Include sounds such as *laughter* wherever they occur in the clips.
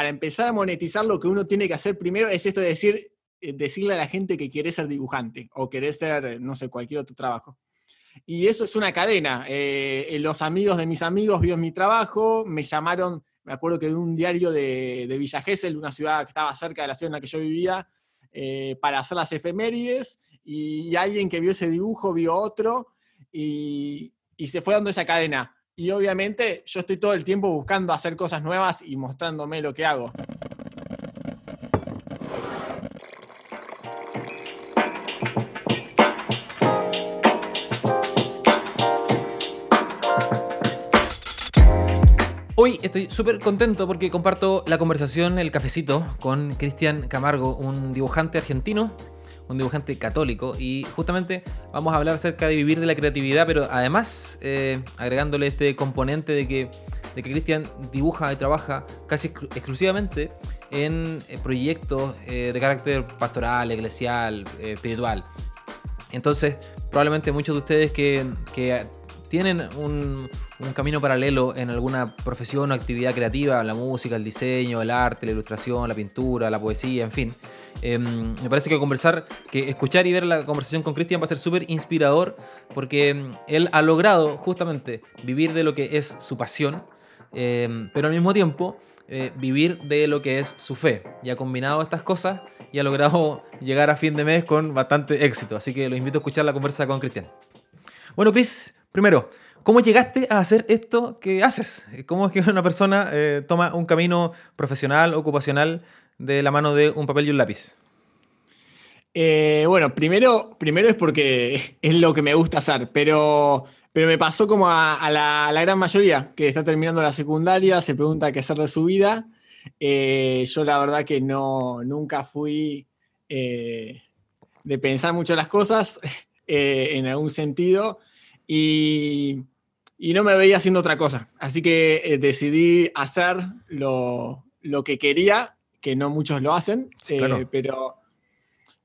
para empezar a monetizar lo que uno tiene que hacer primero es esto de decir, eh, decirle a la gente que quiere ser dibujante o quiere ser, no sé, cualquier otro trabajo. Y eso es una cadena. Eh, los amigos de mis amigos vieron mi trabajo, me llamaron, me acuerdo que de un diario de, de Villa Gesell, una ciudad que estaba cerca de la ciudad en la que yo vivía, eh, para hacer las efemérides, y, alguien que vio ese dibujo vio otro, y, y se fue dando esa cadena. Y obviamente yo estoy todo el tiempo buscando hacer cosas nuevas y mostrándome lo que hago. Hoy estoy súper contento porque comparto la conversación, el cafecito, con Cristian Camargo, un dibujante argentino, un dibujante católico, y justamente vamos a hablar acerca de vivir de la creatividad, pero además eh, agregándole este componente de que, de que Cristian dibuja y trabaja casi exclusivamente en eh, proyectos eh, de carácter pastoral, eclesial, espiritual. Entonces, probablemente muchos de ustedes que, que tienen un, camino paralelo en alguna profesión o actividad creativa, la música, el diseño, el arte, la ilustración, la pintura, la poesía, en fin. Em, me parece que conversar, que escuchar y ver la conversación con Cristian va a ser súper inspirador porque em, él ha logrado justamente vivir de lo que es su pasión, em, pero al mismo tiempo eh, vivir de lo que es su fe. Y ha combinado estas cosas y ha logrado llegar a fin de mes con bastante éxito. Así que los invito a escuchar la conversa con Cristian. Bueno, Chris, Primero, ¿cómo llegaste a hacer esto que haces? ¿Cómo es que una persona eh, toma un camino profesional, ocupacional, de la mano de un papel y un lápiz? Eh, bueno, primero, primero es porque *laughs* es lo que me gusta hacer, pero, pero me pasó como a, la, gran mayoría que está terminando la secundaria, se pregunta qué hacer de su vida. Eh, yo la verdad que no, nunca fui de pensar mucho las cosas *laughs* en algún sentido. Y, no me veía haciendo otra cosa. Así que eh, decidí hacer lo, que quería, que no muchos lo hacen, eh, pero,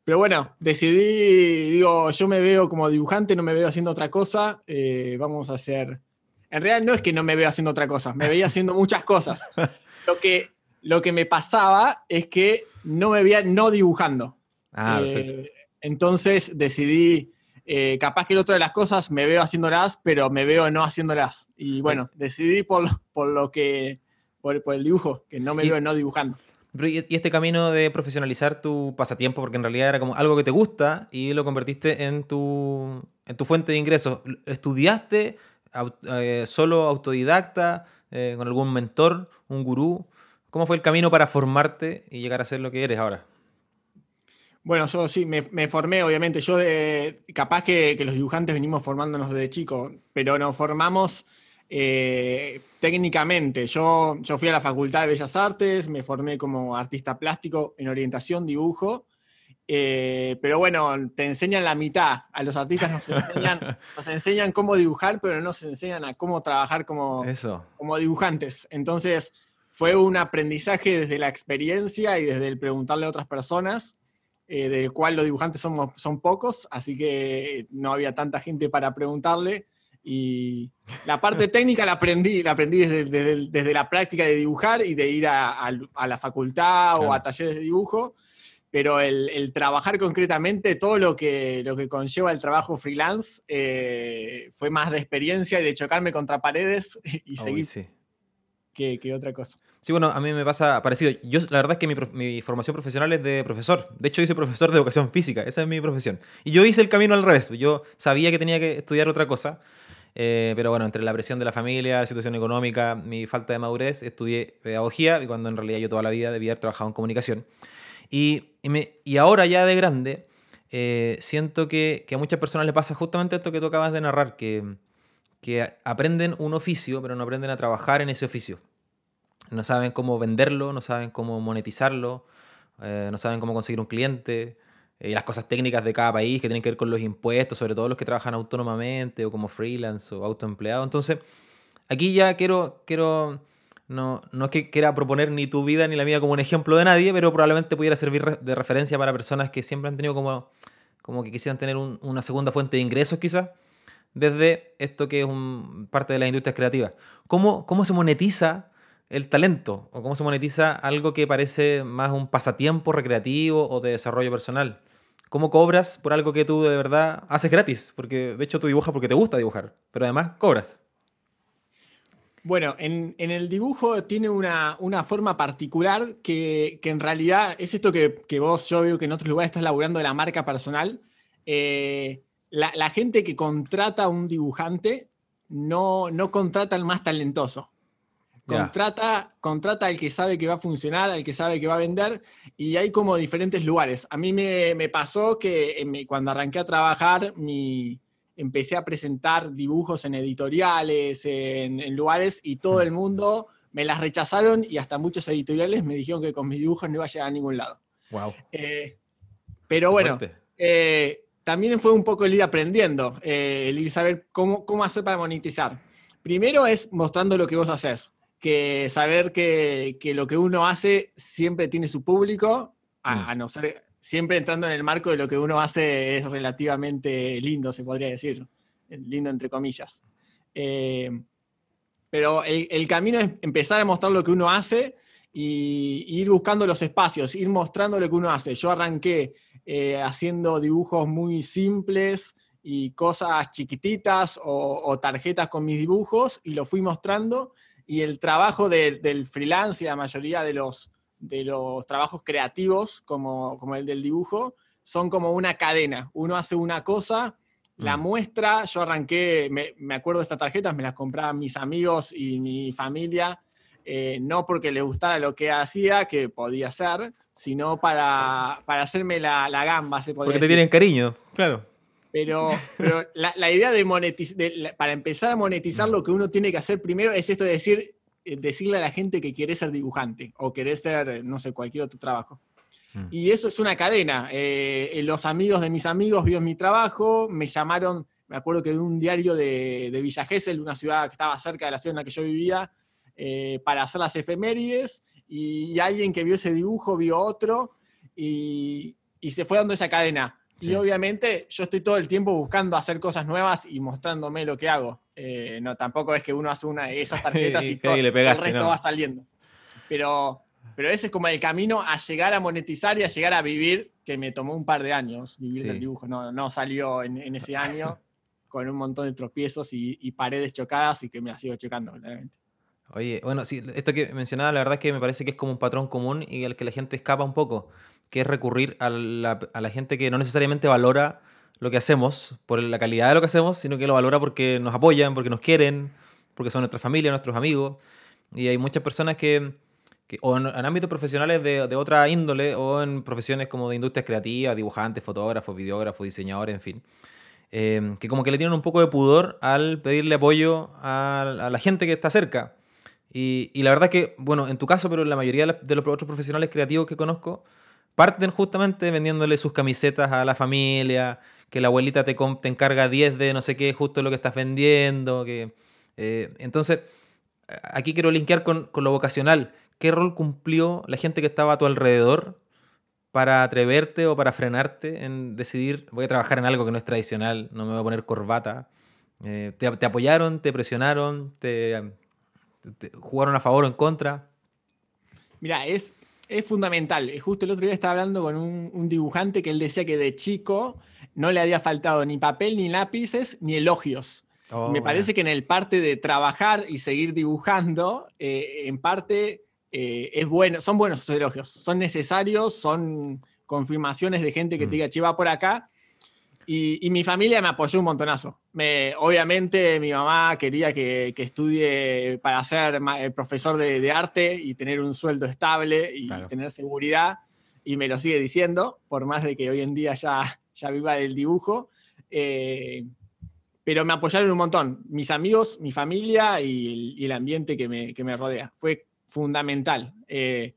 pero bueno, decidí, digo, yo me veo como dibujante, no me veo haciendo otra cosa, eh, vamos a hacer... En realidad no es que no me veo haciendo otra cosa, me veía haciendo muchas cosas. *laughs* Lo que, lo que me pasaba es que no me veía no dibujando. Ah, entonces decidí eh, capaz que el otro de las cosas me veo haciéndolas, pero me veo no haciéndolas. Y bueno, decidí por, por lo que, por, el dibujo, que no me veo no dibujando. Y este camino de profesionalizar tu pasatiempo, porque en realidad era como algo que te gusta y lo convertiste en tu, en tu fuente de ingresos. ¿Estudiaste eh, solo autodidacta, eh, con algún mentor, un gurú? ¿Cómo fue el camino para formarte y llegar a ser lo que eres ahora? Bueno, yo sí, me, formé, obviamente. Yo, de, capaz que, los dibujantes venimos formándonos desde chico, pero nos formamos eh, técnicamente. Yo, yo fui a la Facultad de Bellas Artes, me formé como artista plástico en orientación, dibujo. Eh, pero bueno, te enseñan la mitad. A los artistas nos enseñan, *laughs* nos enseñan cómo dibujar, pero no nos enseñan a cómo trabajar como, como dibujantes. Entonces, fue un aprendizaje desde la experiencia y desde el preguntarle a otras personas. Eh, del cual los dibujantes somos, son pocos, así que no había tanta gente para preguntarle. Y la parte técnica la aprendí, la aprendí desde, desde, la práctica de dibujar y de ir a, la facultad o a talleres de dibujo, pero el, trabajar concretamente, todo lo que, lo que conlleva el trabajo freelance, eh, fue más de experiencia y de chocarme contra paredes *laughs* y seguir que, otra cosa. Sí, bueno, a mí me pasa parecido. Yo, la verdad es que mi, formación profesional es de profesor. De hecho, yo soy profesor de educación física. Esa es mi profesión. Y yo hice el camino al revés. Yo sabía que tenía que estudiar otra cosa. Eh, pero bueno, entre la presión de la familia, la situación económica, mi falta de madurez, estudié pedagogía y cuando en realidad yo toda la vida debía haber trabajado en comunicación. Y, y, ahora ya de grande, eh, siento que, que, a muchas personas les pasa justamente esto que tú acabas de narrar, que, que aprenden un oficio, pero no aprenden a trabajar en ese oficio. No saben cómo venderlo, no saben cómo monetizarlo, eh, no saben cómo conseguir un cliente, y eh, las cosas técnicas de cada país que tienen que ver con los impuestos, sobre todo los que trabajan autónomamente o como freelance o autoempleado. Entonces, aquí ya quiero, quiero no, no es que quiera proponer ni tu vida ni la mía como un ejemplo de nadie, pero probablemente pudiera servir de referencia para personas que siempre han tenido como, como que quisieran tener una segunda fuente de ingresos quizás desde esto que es parte de las industrias creativas. ¿Cómo, cómo se monetiza el talento o cómo se monetiza algo que parece más un pasatiempo recreativo o de desarrollo personal. ¿Cómo cobras por algo que tú de verdad haces gratis? Porque de hecho tú dibujas porque te gusta dibujar, pero además cobras. Bueno, en, el dibujo tiene una, forma particular que, en realidad es esto que, vos, yo veo que en otros lugares estás laburando de la marca personal. Eh, la, gente que contrata a un dibujante no, no contrata al más talentoso. Contrata, contrata al que sabe que va a funcionar, al que sabe que va a vender, y hay como diferentes lugares. A mí me, pasó que cuando arranqué a trabajar, mi, empecé a presentar dibujos en editoriales, en, lugares, y todo el mundo me las rechazaron, y hasta muchos editoriales me dijeron que con mis dibujos no iba a llegar a ningún lado. Wow. Eh, pero bueno, eh, también fue un poco el ir aprendiendo, eh, el ir saber cómo, cómo hacer para monetizar. Primero es mostrando lo que vos haces que saber que, lo que uno hace siempre tiene su público, a, mm. no ser, siempre entrando en el marco de lo que uno hace es relativamente lindo, se podría decir, lindo entre comillas. Eh, pero el, camino es empezar a mostrar lo que uno hace y, ir buscando los espacios, ir mostrando lo que uno hace. Yo arranqué eh, haciendo dibujos muy simples y cosas chiquititas o, o, tarjetas con mis dibujos y lo fui mostrando y el trabajo del freelance y la mayoría de los, de los trabajos creativos, como, como el del dibujo, son como una cadena. Uno hace una cosa, la mm. muestra, yo arranqué, me, acuerdo de estas tarjetas, me las compraban mis amigos y mi familia, eh, no porque les gustara lo que hacía, que podía ser, sino para, para hacerme la, la gamba, se Porque te tienen cariño, claro. Pero, *laughs* la, idea de monetizar, para empezar a monetizar, lo que uno tiene que hacer primero es esto de decir, eh, decirle a la gente que quiere ser dibujante o quiere ser, no sé, cualquier otro trabajo. Mm. Y eso es una cadena. Eh, los amigos de mis amigos vieron mi trabajo, me llamaron, me acuerdo que de un diario de, de Villa Gesell, una ciudad que estaba cerca de la ciudad en la que yo vivía, eh, para hacer las efemérides, y, alguien que vio ese dibujo vio otro, y, y se fue dando esa cadena. Y obviamente yo estoy todo el tiempo buscando hacer cosas nuevas y mostrándome lo que hago. Eh, no, tampoco es que uno hace una de esas *laughs* tarjetas y, todo, el resto va saliendo. Pero, pero ese es como el camino a llegar a monetizar y a llegar a vivir, que me tomó un par de años vivir del dibujo. No, no salió en, ese *laughs* año con un montón de tropiezos y, paredes chocadas y que me la sigo chocando, claramente. Oye, bueno, sí, esto que mencionaba, la verdad es que me parece que es como un patrón común y al que la gente escapa un poco que es recurrir a la, a la gente que no necesariamente valora lo que hacemos por la calidad de lo que hacemos, sino que lo valora porque nos apoyan, porque nos quieren, porque son nuestra familia, nuestros amigos. Y hay muchas personas que, o en, ámbitos profesionales de, de, otra índole, o en profesiones como de industrias creativas, dibujantes, fotógrafos, videógrafos, diseñadores, en fin, eh, que como que le tienen un poco de pudor al pedirle apoyo a, a la gente que está cerca. Y, y, la verdad que, bueno, en tu caso, pero en la mayoría de los otros profesionales creativos que conozco, parten justamente vendiéndole sus camisetas a la familia, que la abuelita te, encarga 10 de no sé qué, justo lo que estás vendiendo. Que, eh, entonces, aquí quiero linkear con, lo vocacional. ¿Qué rol cumplió la gente que estaba a tu alrededor para atreverte o para frenarte en decidir, voy a trabajar en algo que no es tradicional, no me voy a poner corbata? Eh, te, apoyaron, te presionaron, te, jugaron a favor o en contra? Mira, es, es fundamental. Justo el otro día estaba hablando con un, dibujante que él decía que de chico no le había faltado ni papel, ni lápices, ni elogios. Oh, Me parece que en el parte de trabajar y seguir dibujando, eh, en parte eh, es bueno, son buenos esos elogios, son necesarios, son confirmaciones de gente que te mm. diga, che, va por acá, y, mi familia me apoyó un montonazo. Me, obviamente mi mamá quería que, estudie para ser eh, profesor de, arte y tener un sueldo estable y tener seguridad, y me lo sigue diciendo, por más de que hoy en día ya, ya viva del dibujo. Eh, pero me apoyaron un montón. Mis amigos, mi familia y el, ambiente que me, que me, rodea. Fue fundamental. Eh,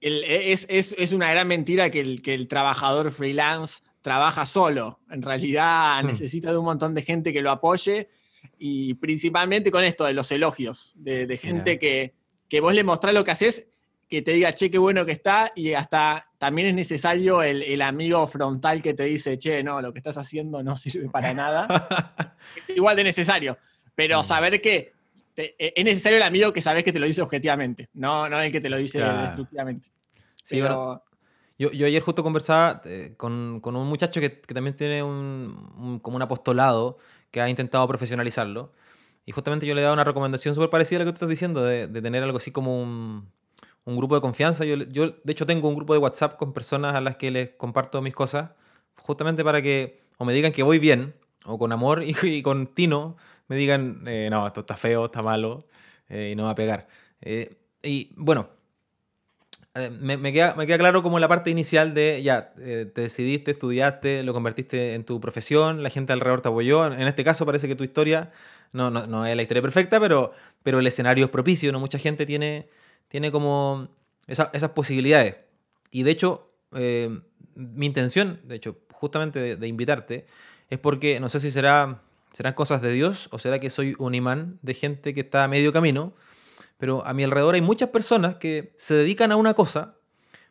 es, es, es, una gran mentira que el, que el trabajador freelance trabaja solo. En realidad hmm. necesita de un montón de gente que lo apoye y principalmente con esto de los elogios, de, gente que, que, vos le mostrás lo que haces, que te diga, che, qué bueno que está y hasta también es necesario el, amigo frontal que te dice, che, no, lo que estás haciendo no sirve para nada. *laughs* es igual de necesario, pero hmm. saber que es necesario el amigo que sabes que te lo dice objetivamente, no, no el que te lo dice destructivamente. Sí, yo, ayer justo conversaba eh, con, con, un muchacho que, que también tiene un, como un apostolado que ha intentado profesionalizarlo. Y justamente yo le he dado una recomendación súper parecida a lo que tú estás diciendo, de, de tener algo así como un, un, grupo de confianza. Yo, yo, de hecho, tengo un grupo de WhatsApp con personas a las que les comparto mis cosas, justamente para que o me digan que voy bien, o con amor *laughs* y, con tino me digan, eh, no, esto está feo, está malo, eh, y no va a pegar. y bueno, eh, me, queda, me, queda, claro como la parte inicial de, ya, eh, te decidiste, estudiaste, lo convertiste en tu profesión, la gente alrededor te apoyó. En este caso parece que tu historia no, no, no es la historia perfecta, pero, pero el escenario es propicio, ¿no? Mucha gente tiene, tiene como esas posibilidades. Y de hecho, eh, mi intención, de hecho, justamente de, de, invitarte, es porque no sé si será, serán cosas de Dios o será que soy un imán de gente que está a medio camino pero a mi alrededor hay muchas personas que se dedican a una cosa,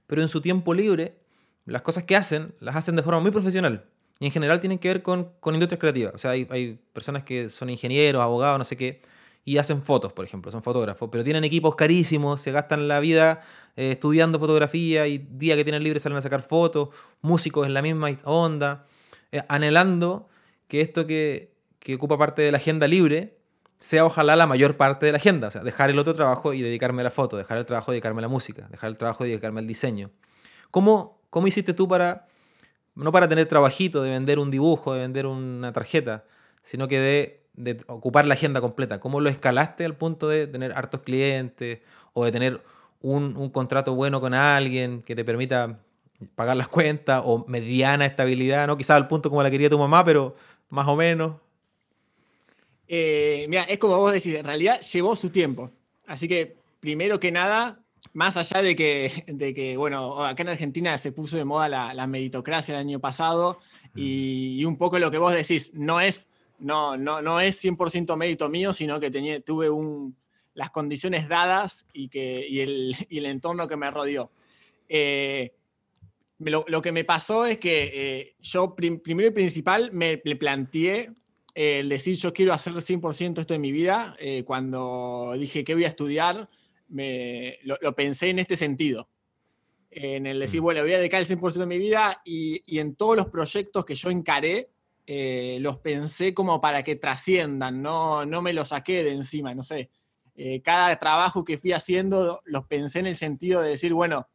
pero en su tiempo libre, las cosas que hacen, las hacen de forma muy profesional. Y en general tienen que ver con, con industrias creativas. O sea, hay, hay, personas que son ingenieros, abogados, no sé qué, y hacen fotos, por ejemplo, son fotógrafos, pero tienen equipos carísimos, se gastan la vida eh, estudiando fotografía y día que tienen libre salen a sacar fotos, músicos en la misma onda, eh, anhelando que esto que, que ocupa parte de la agenda libre sea ojalá la mayor parte de la agenda. O sea, dejar el otro trabajo y dedicarme a la foto, dejar el trabajo y dedicarme a la música, dejar el trabajo y dedicarme al diseño. ¿Cómo, cómo hiciste tú para, no para tener trabajito de vender un dibujo, de vender una tarjeta, sino que de, de ocupar la agenda completa? ¿Cómo lo escalaste al punto de tener hartos clientes o de tener un, un contrato bueno con alguien que te permita pagar las cuentas o mediana estabilidad, ¿no? Quizás al punto como la quería tu mamá, pero más o menos. Eh, mira, es como vos decís, en realidad llevó su tiempo. Así que, primero que nada, más allá de que, *laughs* de que bueno, acá en Argentina se puso de moda la, meritocracia el año pasado y, un poco lo que vos decís, no es, no, no, no es 100% mérito mío, sino que tenía, tuve un, las condiciones dadas y, que, y, el, *laughs* y el entorno que me rodeó. Eh, lo, lo, que me pasó es que eh, yo primero y principal me, me planteé el decir yo quiero hacer 100% esto en mi vida, eh, cuando dije que voy a estudiar, me, lo, pensé en este sentido. En el decir, mm. bueno, voy a dedicar el 100% de mi vida y, en todos los proyectos que yo encaré, eh, los pensé como para que trasciendan, no, no me los saqué de encima, no sé. Eh, cada trabajo que fui haciendo los pensé en el sentido de decir, bueno,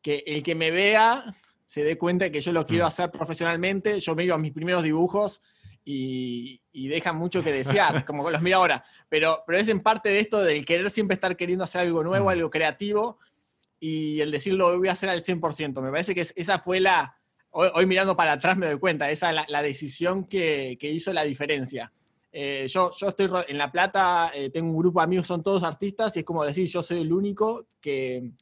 que el que me vea se dé cuenta de que yo lo quiero mm. hacer profesionalmente, yo miro a mis primeros dibujos y, y dejan mucho que desear, como los miro ahora. Pero, pero es en parte de esto del querer siempre estar queriendo hacer algo nuevo, mm. algo creativo, y el decirlo voy a hacer al 100%. Me parece que esa fue la, hoy, mirando para atrás me doy cuenta, esa es la, decisión que, que, hizo la diferencia. Eh, yo, yo estoy en La Plata, eh, tengo un grupo de amigos, son todos artistas, y es como decir, yo soy el único que,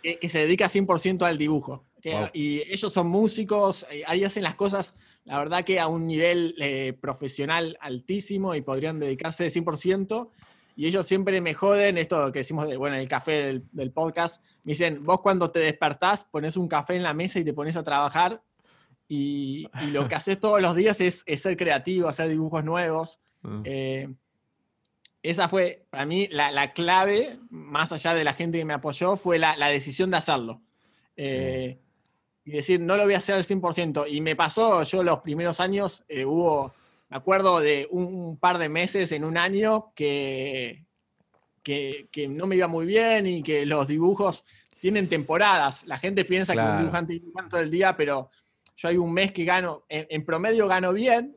que, se dedica 100% al dibujo. Y ellos son músicos, eh, ahí hacen las cosas la verdad que a un nivel eh, profesional altísimo y podrían dedicarse 100%. Y ellos siempre me joden esto que decimos, de, bueno, el café del, podcast. Me dicen, vos cuando te despertás pones un café en la mesa y te pones a trabajar. Y, lo que haces todos los días es, ser creativo, hacer dibujos nuevos. Mm. Eh, esa fue para mí la, clave, más allá de la gente que me apoyó, fue la, decisión de hacerlo. Eh, y decir, no lo voy a hacer al 100%. Y me pasó, yo los primeros años, eh, hubo, me acuerdo de un, par de meses en un año que, que, no me iba muy bien y que los dibujos tienen temporadas. La gente piensa que un dibujante dibuja todo el día, pero yo hay un mes que gano, en, promedio gano bien,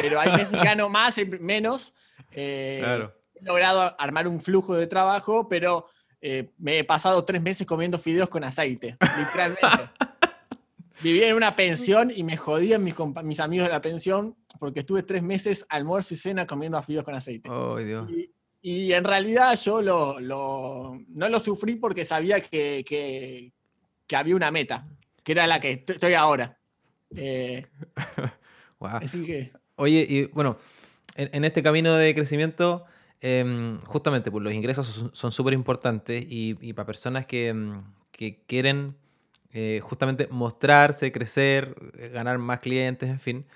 pero hay meses que gano más, menos. Eh, he logrado armar un flujo de trabajo, pero eh, me he pasado tres meses comiendo fideos con aceite, literalmente. *laughs* Vivía en una pensión y me jodían mis, mis amigos de la pensión porque estuve tres meses almuerzo y cena comiendo afidos con aceite. Y, en realidad yo lo, no lo sufrí porque sabía que, que, había una meta, que era la que estoy ahora. *laughs* Eh, así que... Oye, y bueno, en, este camino de crecimiento, em, justamente pues, los ingresos son súper importantes y, y, para personas que, em, que quieren eh, justamente mostrarse, crecer, eh, ganar más clientes, en fin.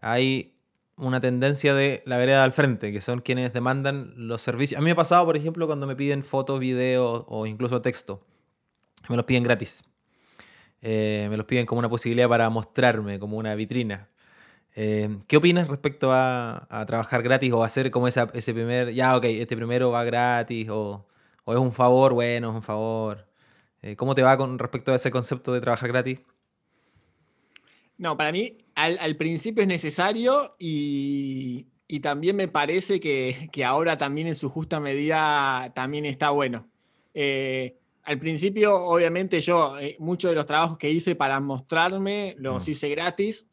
Hay, una tendencia de la vereda al frente, que son quienes demandan los servicios. A mí me ha pasado, por ejemplo, cuando me piden fotos, videos o incluso texto. Me los piden gratis. Eh, me los piden como una posibilidad para mostrarme, como una vitrina. ¿Qué opinas respecto a, trabajar gratis o hacer como esa, ese primer, ya, ok, este primero va gratis o, es un favor, bueno, es un favor? Eh, ¿Cómo te va con respecto a ese concepto de trabajar gratis? No, para mí al, principio es necesario y, también me parece que, ahora también en su justa medida también está bueno. Eh, al principio, obviamente, yo eh, muchos de los trabajos que hice para mostrarme los mm. hice gratis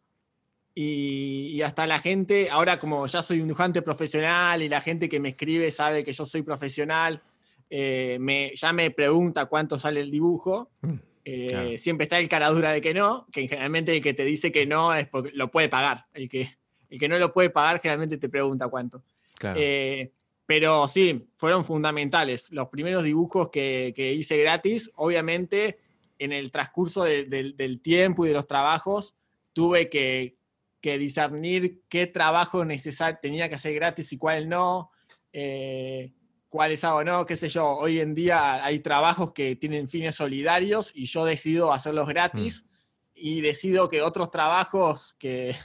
y, hasta la gente, ahora como ya soy un dibujante profesional y la gente que me escribe sabe que yo soy profesional, eh, me, ya me pregunta cuánto sale el dibujo. Mm. Eh, siempre está el cara dura de que no, que generalmente el que te dice que no es porque lo puede pagar. El que, el que no lo puede pagar generalmente te pregunta cuánto. Eh, pero sí, fueron fundamentales. Los primeros dibujos que, hice gratis, obviamente en el transcurso del tiempo y de los trabajos, tuve que, discernir qué trabajo necesario tenía que hacer gratis y cuál no. Eh, cuáles hago no, qué sé yo. Hoy en día hay trabajos que tienen fines solidarios y yo decido hacerlos gratis mm. y decido que otros trabajos que,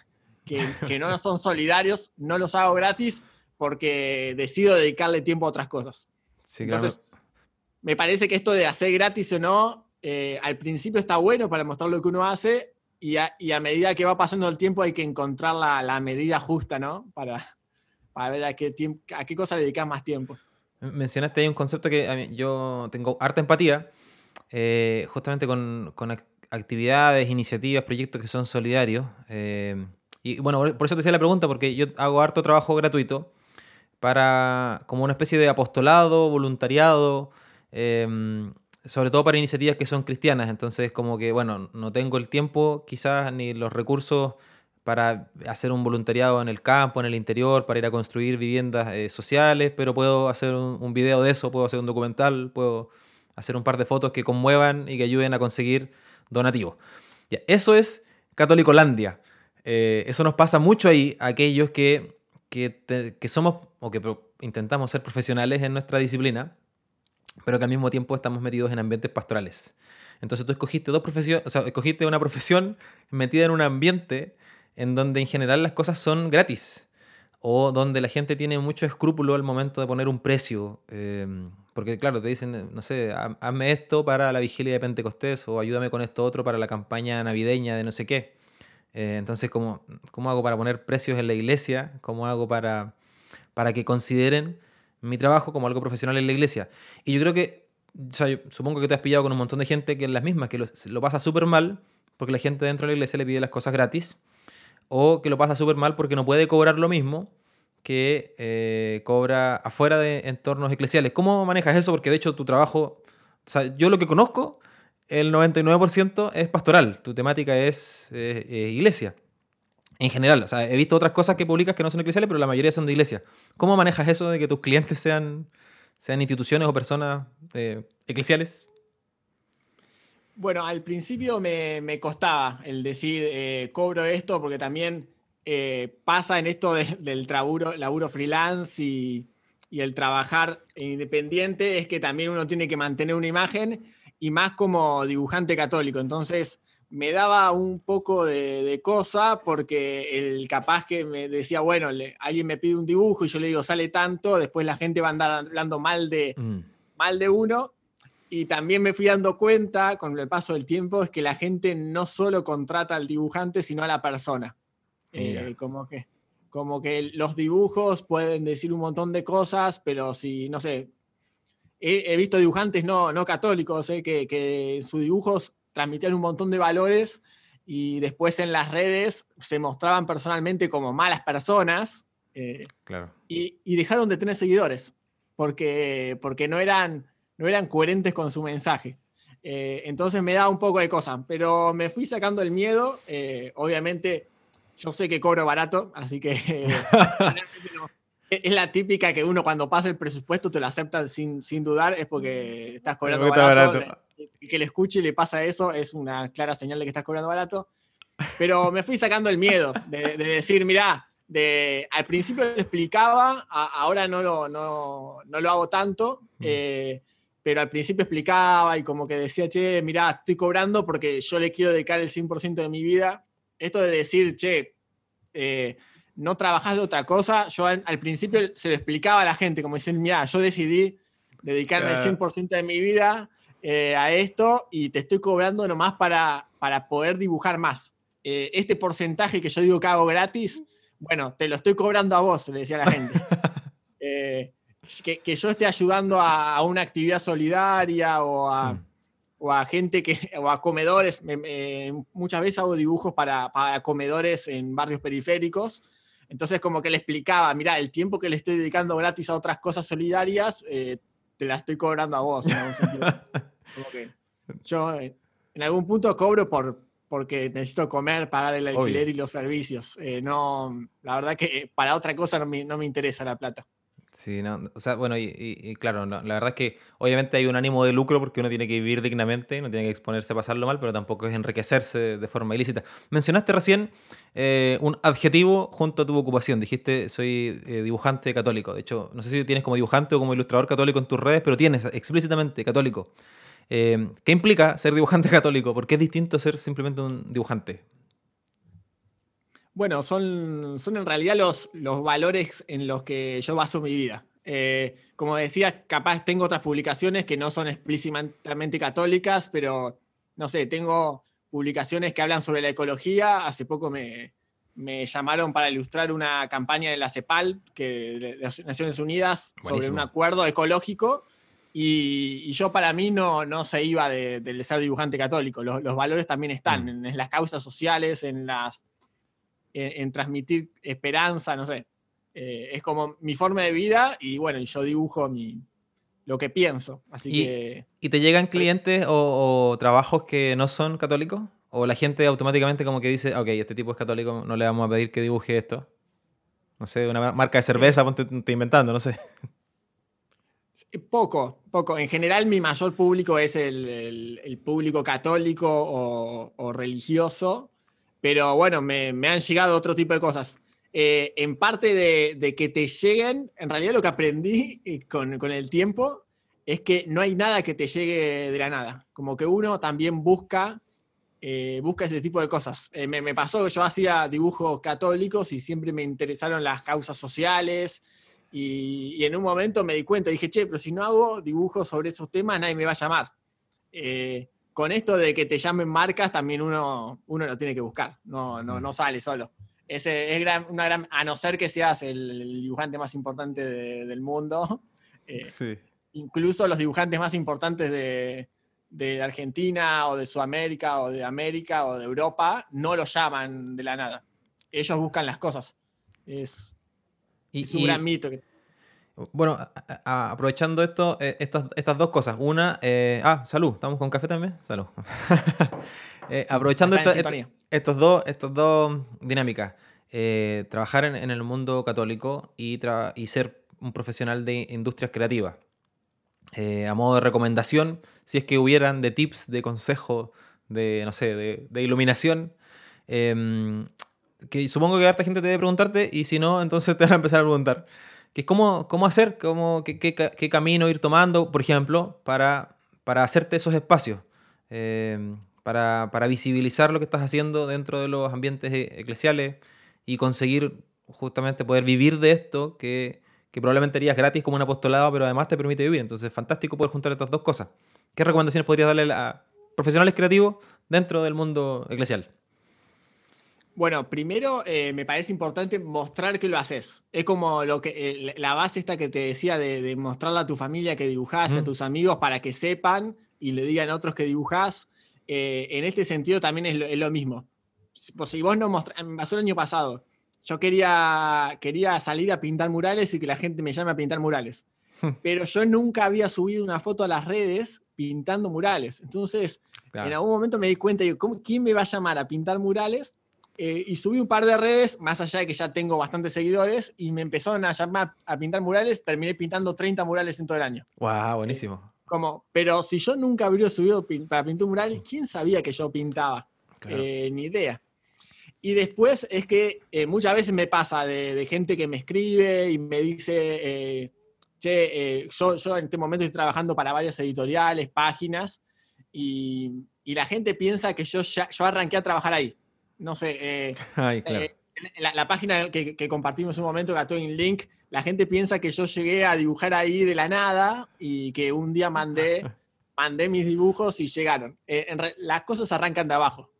que, no son solidarios no los hago gratis porque decido dedicarle tiempo a otras cosas. Entonces, me parece que esto de hacer gratis o no, eh, al principio está bueno para mostrar lo que uno hace y a, medida que va pasando el tiempo hay que encontrar la, medida justa, ¿no? Para, para ver a qué, a qué cosa dedicar más tiempo. Mencionaste ahí un concepto que yo tengo harta empatía, eh, justamente con, actividades, iniciativas, proyectos que son solidarios. Eh, y bueno, por eso te hacía la pregunta, porque yo hago harto trabajo gratuito para como una especie de apostolado, voluntariado, eh, sobre todo para iniciativas que son cristianas. Entonces, como que, bueno, no tengo el tiempo quizás ni los recursos para hacer un voluntariado en el campo, en el interior, para ir a construir viviendas eh, sociales, pero puedo hacer un, video de eso, puedo hacer un documental, puedo hacer un par de fotos que conmuevan y que ayuden a conseguir donativos. Ya, eso es Catolicolandia. Eh, eso nos pasa mucho ahí, aquellos que, que, somos o que intentamos ser profesionales en nuestra disciplina, pero que al mismo tiempo estamos metidos en ambientes pastorales. Entonces tú escogiste dos profesiones, o sea, escogiste una profesión metida en un ambiente en donde en general las cosas son gratis o donde la gente tiene mucho escrúpulo al momento de poner un precio. Em, porque claro, te dicen, no sé, hazme esto para la vigilia de Pentecostés o ayúdame con esto otro para la campaña navideña de no sé qué. Eh, entonces, ¿cómo, ¿cómo hago para poner precios en la iglesia? ¿Cómo hago para, para que consideren mi trabajo como algo profesional en la iglesia? Y yo creo que, supongo que te has pillado con un montón de gente que es las mismas, que lo, lo pasa súper mal porque la gente dentro de la iglesia le pide las cosas gratis o que lo pasa súper mal porque no puede cobrar lo mismo que eh, cobra afuera de entornos eclesiales. ¿Cómo manejas eso? Porque de hecho tu trabajo, o sea, yo lo que conozco, el 99% es pastoral, tu temática es iglesia. En general, o sea, he visto otras cosas que publicas que no son eclesiales, pero la mayoría son de iglesia. ¿Cómo manejas eso de que tus clientes sean, sean instituciones o personas eh, eclesiales? Bueno, al principio me, costaba el decir eh, cobro esto porque también eh, pasa en esto del laburo, laburo freelance y, el trabajar independiente es que también uno tiene que mantener una imagen y más como dibujante católico. Entonces me daba un poco de, cosa porque el capaz que me decía, bueno, alguien me pide un dibujo y yo le digo, sale tanto, después la gente va a andar hablando mal de, mm. mal de uno y también me fui dando cuenta con el paso del tiempo es que la gente no solo contrata al dibujante, sino a la persona. Eh, como, que, como que los dibujos pueden decir un montón de cosas, pero si, no sé, he, visto dibujantes no, no católicos eh, que, que en sus dibujos transmitían un montón de valores y después en las redes se mostraban personalmente como malas personas eh, claro. y, y, dejaron de tener seguidores porque, porque no eran no eran coherentes con su mensaje. Eh, entonces me da un poco de cosa, pero me fui sacando el miedo. Eh, obviamente, yo sé que cobro barato, así que *laughs* es la típica que uno cuando pasa el presupuesto te lo acepta sin, sin dudar, es porque estás cobrando barato. El que le escuche y le pasa eso es una clara señal de que estás cobrando barato. Pero me fui sacando el miedo de, decir, mirá, de, al principio lo explicaba, ahora no lo, no, lo hago tanto, mm. Eh, pero al principio explicaba y como que decía, che, mirá, estoy cobrando porque yo le quiero dedicar el 100% de mi vida. Esto de decir, che, eh, no trabajas de otra cosa, yo al, principio se lo explicaba a la gente, como dicen, mira, yo decidí dedicarme el 100% de mi vida eh, a esto y te estoy cobrando nomás para, para poder dibujar más. este porcentaje que yo digo que hago gratis, bueno, te lo estoy cobrando a vos, le decía a la gente. *laughs* Eh, que, yo esté ayudando a, una actividad solidaria o a, mm. gente que, *laughs* o a comedores. muchas veces hago dibujos para, comedores en barrios periféricos. Entonces, como que le explicaba, mira, el tiempo que le estoy dedicando gratis a otras cosas solidarias, eh, te la estoy cobrando a vos. *laughs* yo eh, en algún punto cobro por, porque necesito comer, pagar el alquiler y los servicios. Eh, no, la verdad que para otra cosa no me, interesa la plata. Sí, no, o sea, bueno, y, claro, la verdad es que obviamente hay un ánimo de lucro porque uno tiene que vivir dignamente, no tiene que exponerse a pasarlo mal, pero tampoco es enriquecerse de forma ilícita. Mencionaste recién eh, un adjetivo junto a tu ocupación, dijiste soy eh, dibujante católico, de hecho, no sé si tienes como dibujante o como ilustrador católico en tus redes, pero tienes explícitamente católico. Eh, ¿Qué implica ser dibujante *laughs* católico? ¿Por qué es distinto ser simplemente un dibujante? Bueno, son, son en realidad los, los valores en los que yo baso mi vida. Eh, como decía, capaz tengo otras publicaciones que no son explícitamente católicas, pero no sé, tengo publicaciones que hablan sobre la ecología. Hace poco me, llamaron para ilustrar una campaña de la CEPAL, que, de las Naciones Unidas, sobre un acuerdo ecológico y, yo para mí no, no se iba de, ser dibujante católico. Los, valores también están mm. en, las causas sociales, en, las, en, transmitir esperanza, no sé. Eh, es como mi forma de vida y bueno, yo dibujo mi, lo que pienso. Así ¿Y, que, ¿Y te llegan clientes o, trabajos que no son católicos? ¿O la gente automáticamente como que dice, ok, este tipo es católico, no le vamos a pedir que dibuje esto? No sé, una marca de cerveza, ponte, estoy inventando, no sé. Poco, poco. En general mi mayor público es el, público católico o, religioso, pero bueno, me, han llegado otro tipo de cosas. Eh, en parte de, que te lleguen, en realidad lo que aprendí eh, con, el tiempo es que no hay nada que te llegue de la nada. Como que uno también busca, eh, busca ese tipo de cosas. me, me, pasó que yo hacía dibujos católicos y siempre me interesaron las causas sociales, y, en un momento me di cuenta, dije, che, pero si no hago dibujos sobre esos temas, nadie me va a llamar. Con esto de que te llamen marcas, también uno, uno lo tiene que buscar, no, no, no sale solo. Ese es una gran, a no ser que seas el, dibujante más importante del mundo. *laughs* Eh, sí. Incluso los dibujantes más importantes de, de, Argentina o de Sudamérica o de América o de Europa no lo llaman de la nada. Ellos buscan las cosas. Es, y, es un gran mito. Bueno, aprovechando esto, eh, estas, dos cosas. Una, eh, ah, salud, estamos con café también. Salud. *laughs* Eh, aprovechando estos dos, estos dos dinámicas. trabajar en, el mundo católico y, y, ser un profesional de industrias creativas. a modo de recomendación, si es que hubieran de tips, de consejo, de, no sé, de, de iluminación, em, que supongo que harta gente te debe preguntarte y si no, entonces te van a empezar a preguntar. Que es cómo, cómo hacer, cómo, qué, qué, qué, camino ir tomando, por ejemplo, para, para hacerte esos espacios, eh, para, para, visibilizar lo que estás haciendo dentro de los ambientes e, eclesiales y conseguir justamente poder vivir de esto que, que probablemente harías gratis como un apostolado, pero además te permite vivir. Entonces, fantástico poder juntar estas dos cosas. ¿Qué recomendaciones podrías darle a profesionales creativos dentro del mundo eclesial? Bueno, primero eh, me parece importante mostrar que lo haces. Es como lo que, eh, la base esta que te decía de, mostrarle a tu familia que dibujás, a tus amigos para que sepan y le digan a otros que dibujás. Eh, en este sentido también es lo, mismo. Pues si vos no mostrás, me pasó el año pasado, yo quería, quería salir a pintar murales y que la gente me llame a pintar murales. *laughs* Pero yo nunca había subido una foto a las redes pintando murales. Entonces, en algún momento me di cuenta, de ¿quién me va a llamar a pintar murales eh, y subí un par de redes, más allá de que ya tengo bastantes seguidores, y me empezaron a llamar a pintar murales. Terminé pintando 30 murales en todo el año. ¡Wow! Buenísimo. Eh, como, pero si yo nunca hubiera subido para pintar un mural, ¿quién sabía que yo pintaba? Eh, ni idea. Y después es que eh, muchas veces me pasa de, gente que me escribe y me dice, che, yo, yo, en este momento estoy trabajando para varias editoriales, páginas, y, y la gente piensa que yo, ya, yo arranqué a trabajar ahí. No sé, *laughs* Ay, claro. la, la, página que, que, compartimos un momento, Gatoin Link, la gente piensa que yo llegué a dibujar ahí de la nada y que un día mandé, *laughs* mandé mis dibujos y llegaron. las cosas arrancan de abajo.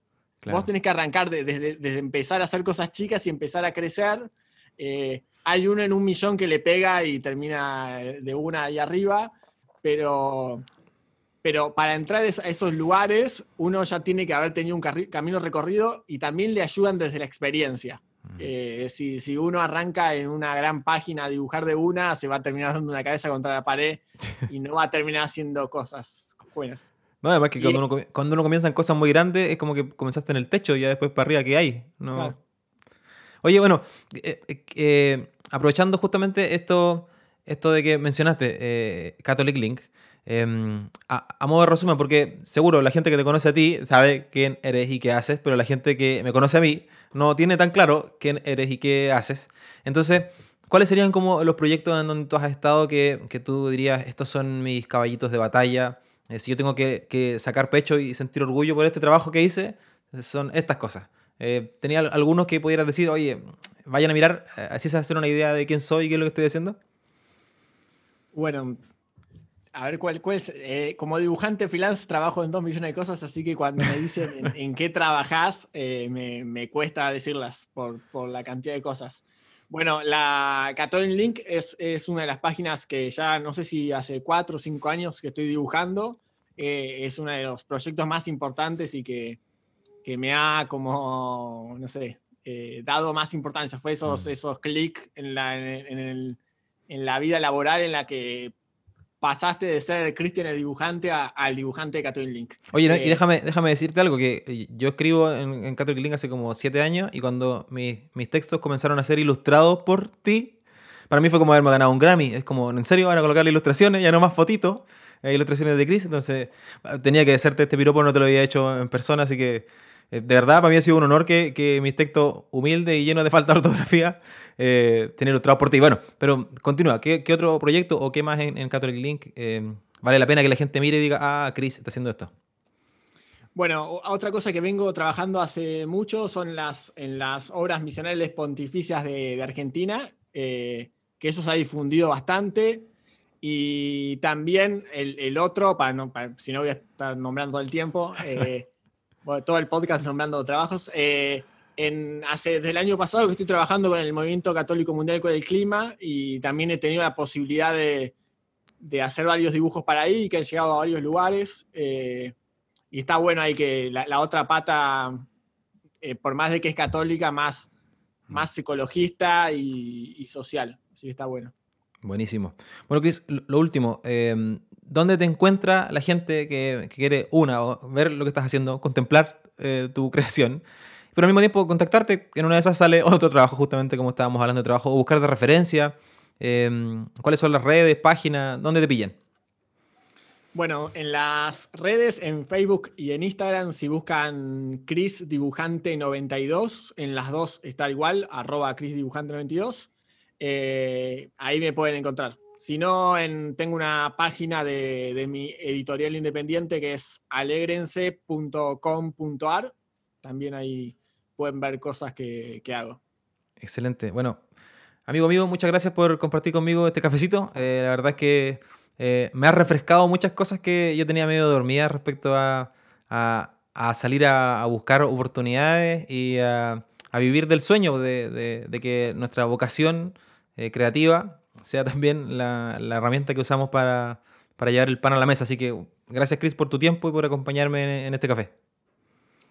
Vos tenés que arrancar desde, empezar a hacer cosas chicas y empezar a crecer. Eh, hay uno en un millón que le pega y termina de una ahí arriba, pero, pero para entrar a esos lugares uno ya tiene que haber tenido un camino recorrido y también le ayudan desde la experiencia. Mm. Eh, si, si, uno arranca en una gran página a dibujar de una, se va a terminar dando una cabeza contra la pared *laughs* y no va a terminar haciendo cosas buenas. No, además que cuando, uno, cuando uno comienza en cosas muy grandes, es como que comenzaste en el techo y ya después para arriba que hay. ¿no? Oye, bueno, eh, eh, eh, aprovechando justamente esto, esto de que mencionaste, Catholic Link, em, a, modo de resumen, porque seguro la gente que te conoce a ti sabe quién eres y qué haces, pero la gente que me conoce a mí no tiene tan claro quién eres y qué haces. Entonces, ¿cuáles serían como los proyectos en donde tú has estado que, que tú dirías, estos son mis caballitos de batalla? Eh, si yo tengo que, sacar pecho y sentir orgullo por este trabajo que hice, son estas cosas. Eh, tenía algunos que pudieras decir, oye, vayan a mirar, eh, así se hacer una idea de quién soy y qué es lo que estoy haciendo. Bueno, a ver, ¿cuál, cuál es? como dibujante freelance trabajo en dos millones de cosas, así que cuando me dicen en, qué trabajas, me, cuesta decirlas por, por, la cantidad de cosas. Bueno, la Catholic Link es, es, una de las páginas que ya no sé si hace cuatro o cinco años que estoy dibujando. Eh, es uno de los proyectos más importantes y que, que me ha como, no sé, eh, dado más importancia. Fue esos, mm. esos clics en la, en, en la vida laboral en la que pasaste de ser Cristian el dibujante al dibujante de Catholic Link. Oye, y eh, déjame, déjame decirte algo, que eh, yo escribo en, en Catholic Link hace como siete años y cuando mis, textos comenzaron a ser ilustrados por ti, para mí fue como haberme ganado un Grammy. Es como, en serio, van a colocar ilustraciones, ya no más fotitos, eh, ilustraciones de Chris, entonces tenía que hacerte este piropo, no te lo había hecho en persona, así que de verdad para mí ha sido un honor que, que mis textos humildes y llenos de falta de ortografía eh, tener ilustrados por ti. Bueno, pero continúa. ¿Qué, otro proyecto o qué más en, Catholic Link eh, vale la pena que la gente mire y diga, ah, Chris está haciendo esto? Bueno, otra cosa que vengo trabajando hace mucho son las, en las obras misionales pontificias de, Argentina, eh, que eso se ha difundido bastante. Y también el, otro, para, no, si no voy a estar nombrando todo el tiempo, *laughs* todo el podcast nombrando trabajos, hace, desde el año pasado que estoy trabajando con el Movimiento Católico Mundial con el Clima y también he tenido la posibilidad de, hacer varios dibujos para ahí que han llegado a varios lugares. Eh, y está bueno ahí que la, otra pata, eh, por más de que es católica, más, más ecologista y, social. Así que está bueno. Buenísimo. Bueno, Chris, lo último, ¿dónde te encuentra la gente que, quiere, una, ver lo que estás haciendo, contemplar eh, tu creación? pero al mismo tiempo contactarte, en una de esas sale *laughs* otro trabajo, justamente como estábamos hablando de trabajo, o buscar de referencia, em, cuáles son las redes, páginas, dónde te pillan. Bueno, en las redes, en Facebook y en Instagram, si buscan Chris Dibujante 92, en las dos está igual, arroba Chris Dibujante 92, eh, ahí me pueden encontrar. Si no, tengo una página de, de, mi editorial independiente que es alegrense.com.ar. También ahí pueden ver cosas que, hago. Excelente. Bueno, amigo mío, muchas gracias por compartir conmigo este cafecito. Eh, la verdad es que eh, me ha refrescado muchas cosas que yo tenía medio dormida respecto a, salir a, buscar oportunidades y a, vivir del sueño de, que nuestra vocación eh, creativa sea también la, herramienta que usamos para, llevar el pan a la mesa. Así que gracias, Chris, por tu tiempo y por acompañarme en este café.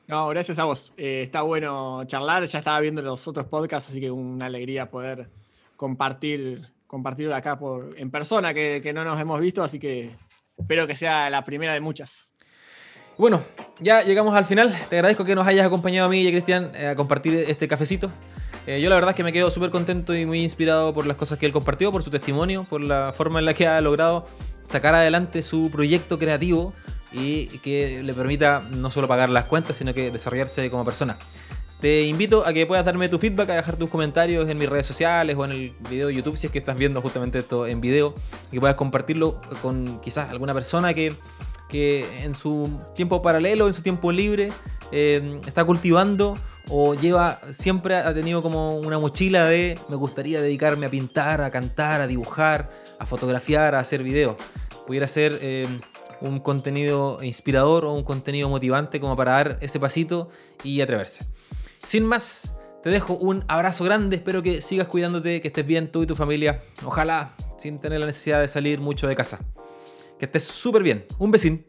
No, gracias a vos. Eh, está bueno charlar. Ya estaba viendo los otros podcasts, así que una alegría poder compartir, compartirlo acá por, en persona, que, no nos hemos visto, así que espero que sea la primera de muchas. Bueno, ya llegamos al final. Te agradezco que nos hayas acompañado a mí y a Cristian eh, a compartir este cafecito. Eh, yo la verdad es que me quedo súper contento y muy inspirado por las cosas que él compartió, por su testimonio, por la forma en la que ha logrado sacar adelante su proyecto creativo y que le permita no solo pagar las cuentas, sino que desarrollarse como persona. Te invito a que puedas darme tu feedback, a dejar tus comentarios en mis redes sociales o en el video de YouTube si es que estás viendo justamente esto en video y que puedas compartirlo con quizás alguna persona que, que en su tiempo paralelo, en su tiempo libre, eh, está cultivando o lleva, siempre ha tenido como una mochila de me gustaría dedicarme a pintar, a cantar, a dibujar, a fotografiar, a hacer videos. Pudiera ser eh, un contenido inspirador o un contenido motivante como para dar ese pasito y atreverse. Sin más, te dejo un abrazo grande, espero que sigas cuidándote, que estés bien tú y tu familia, ojalá sin tener la necesidad de salir mucho de casa. Que estés súper bien. Un besín.